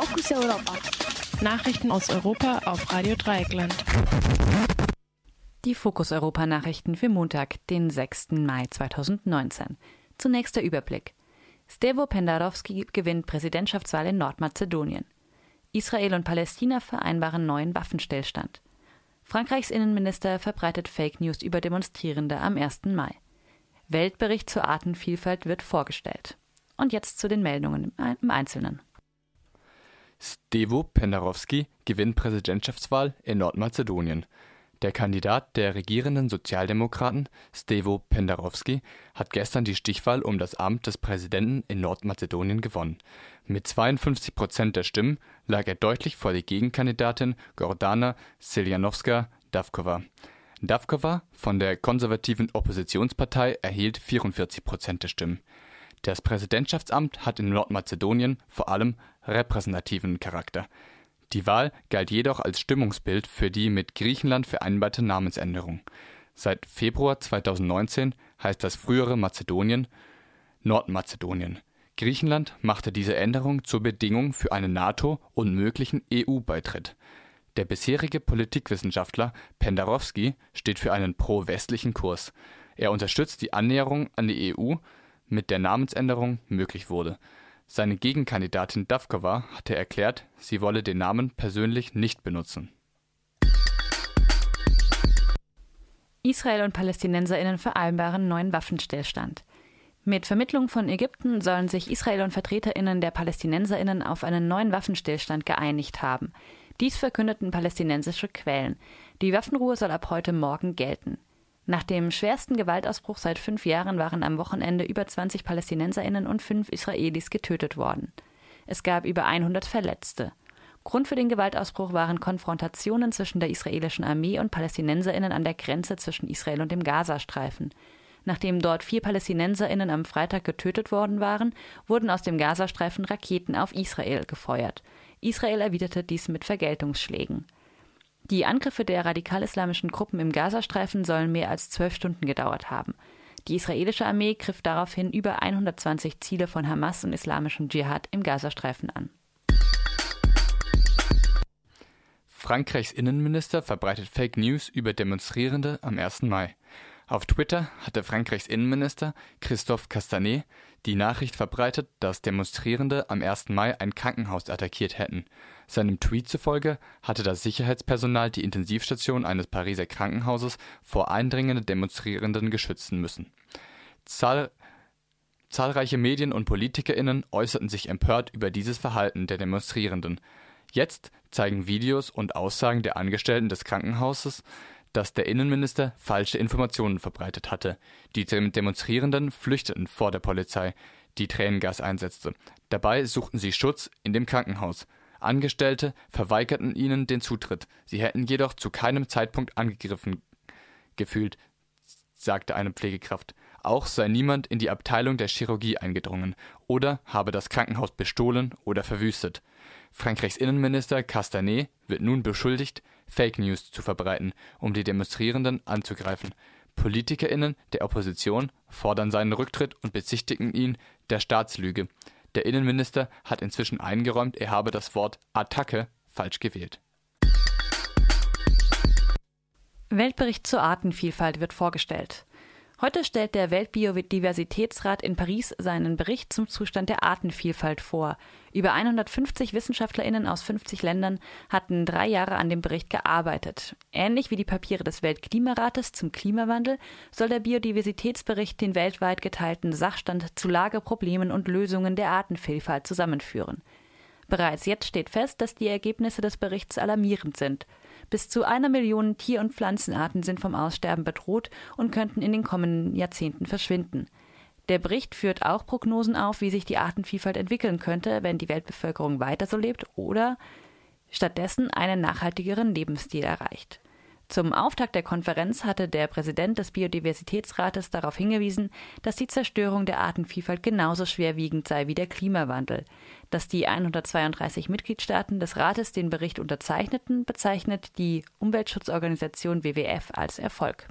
Fokus Europa. Nachrichten aus Europa auf Radio Dreieckland. Die Fokus Europa Nachrichten für Montag, den 6. Mai 2019. Zunächst der Überblick. Stevo Pendarovski gewinnt Präsidentschaftswahl in Nordmazedonien. Israel und Palästina vereinbaren neuen Waffenstillstand. Frankreichs Innenminister verbreitet Fake News über Demonstrierende am 1. Mai. Weltbericht zur Artenvielfalt wird vorgestellt. Und jetzt zu den Meldungen im Einzelnen. Stevo Pendarovski gewinnt Präsidentschaftswahl in Nordmazedonien. Der Kandidat der regierenden Sozialdemokraten, Stevo Pendarovski, hat gestern die Stichwahl um das Amt des Präsidenten in Nordmazedonien gewonnen. Mit 52 Prozent der Stimmen lag er deutlich vor der Gegenkandidatin Gordana Siljanovska-Davkova. Davkova von der konservativen Oppositionspartei erhielt 44 Prozent der Stimmen. Das Präsidentschaftsamt hat in Nordmazedonien vor allem repräsentativen Charakter. Die Wahl galt jedoch als Stimmungsbild für die mit Griechenland vereinbarte Namensänderung. Seit Februar 2019 heißt das frühere Mazedonien Nordmazedonien. Griechenland machte diese Änderung zur Bedingung für einen NATO und möglichen EU-Beitritt. Der bisherige Politikwissenschaftler Pendarovski steht für einen pro-westlichen Kurs. Er unterstützt die Annäherung an die EU, mit der Namensänderung möglich wurde. Seine Gegenkandidatin Davkova hatte erklärt, sie wolle den Namen persönlich nicht benutzen. Israel und PalästinenserInnen vereinbaren neuen Waffenstillstand. Mit Vermittlung von Ägypten sollen sich Israel und VertreterInnen der PalästinenserInnen auf einen neuen Waffenstillstand geeinigt haben. Dies verkündeten palästinensische Quellen. Die Waffenruhe soll ab heute Morgen gelten. Nach dem schwersten Gewaltausbruch seit fünf Jahren waren am Wochenende über 20 PalästinenserInnen und fünf Israelis getötet worden. Es gab über 100 Verletzte. Grund für den Gewaltausbruch waren Konfrontationen zwischen der israelischen Armee und PalästinenserInnen an der Grenze zwischen Israel und dem Gazastreifen. Nachdem dort vier PalästinenserInnen am Freitag getötet worden waren, wurden aus dem Gazastreifen Raketen auf Israel gefeuert. Israel erwiderte dies mit Vergeltungsschlägen. Die Angriffe der radikal-islamischen Gruppen im Gazastreifen sollen mehr als zwölf Stunden gedauert haben. Die israelische Armee griff daraufhin über 120 Ziele von Hamas und islamischem Dschihad im Gazastreifen an. Frankreichs Innenminister verbreitet Fake News über Demonstrierende am 1. Mai. Auf Twitter hatte Frankreichs Innenminister Christophe Castanet die Nachricht verbreitet, dass Demonstrierende am 1. Mai ein Krankenhaus attackiert hätten. Seinem Tweet zufolge hatte das Sicherheitspersonal die Intensivstation eines Pariser Krankenhauses vor eindringenden Demonstrierenden geschützen müssen. Zahl Zahlreiche Medien und PolitikerInnen äußerten sich empört über dieses Verhalten der Demonstrierenden. Jetzt zeigen Videos und Aussagen der Angestellten des Krankenhauses, dass der Innenminister falsche Informationen verbreitet hatte. Die Demonstrierenden flüchteten vor der Polizei, die Tränengas einsetzte. Dabei suchten sie Schutz in dem Krankenhaus. Angestellte verweigerten ihnen den Zutritt. Sie hätten jedoch zu keinem Zeitpunkt angegriffen gefühlt, sagte eine Pflegekraft. Auch sei niemand in die Abteilung der Chirurgie eingedrungen oder habe das Krankenhaus bestohlen oder verwüstet. Frankreichs Innenminister Castanet wird nun beschuldigt, Fake News zu verbreiten, um die Demonstrierenden anzugreifen. PolitikerInnen der Opposition fordern seinen Rücktritt und bezichtigen ihn der Staatslüge. Der Innenminister hat inzwischen eingeräumt, er habe das Wort Attacke falsch gewählt. Weltbericht zur Artenvielfalt wird vorgestellt. Heute stellt der Weltbiodiversitätsrat in Paris seinen Bericht zum Zustand der Artenvielfalt vor. Über 150 Wissenschaftlerinnen aus 50 Ländern hatten drei Jahre an dem Bericht gearbeitet. Ähnlich wie die Papiere des Weltklimarates zum Klimawandel soll der Biodiversitätsbericht den weltweit geteilten Sachstand zu Lageproblemen und Lösungen der Artenvielfalt zusammenführen. Bereits jetzt steht fest, dass die Ergebnisse des Berichts alarmierend sind. Bis zu einer Million Tier- und Pflanzenarten sind vom Aussterben bedroht und könnten in den kommenden Jahrzehnten verschwinden. Der Bericht führt auch Prognosen auf, wie sich die Artenvielfalt entwickeln könnte, wenn die Weltbevölkerung weiter so lebt oder stattdessen einen nachhaltigeren Lebensstil erreicht. Zum Auftakt der Konferenz hatte der Präsident des Biodiversitätsrates darauf hingewiesen, dass die Zerstörung der Artenvielfalt genauso schwerwiegend sei wie der Klimawandel. Dass die 132 Mitgliedstaaten des Rates den Bericht unterzeichneten, bezeichnet die Umweltschutzorganisation WWF als Erfolg.